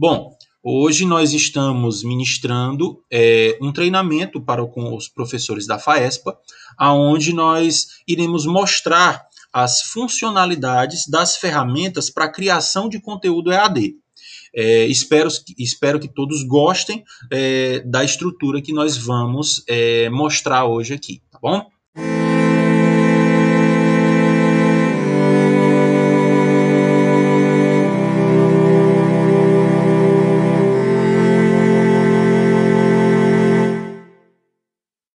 Bom, hoje nós estamos ministrando é, um treinamento para os professores da FAESPA, aonde nós iremos mostrar as funcionalidades das ferramentas para a criação de conteúdo EAD. É, espero, espero que todos gostem é, da estrutura que nós vamos é, mostrar hoje aqui, tá bom?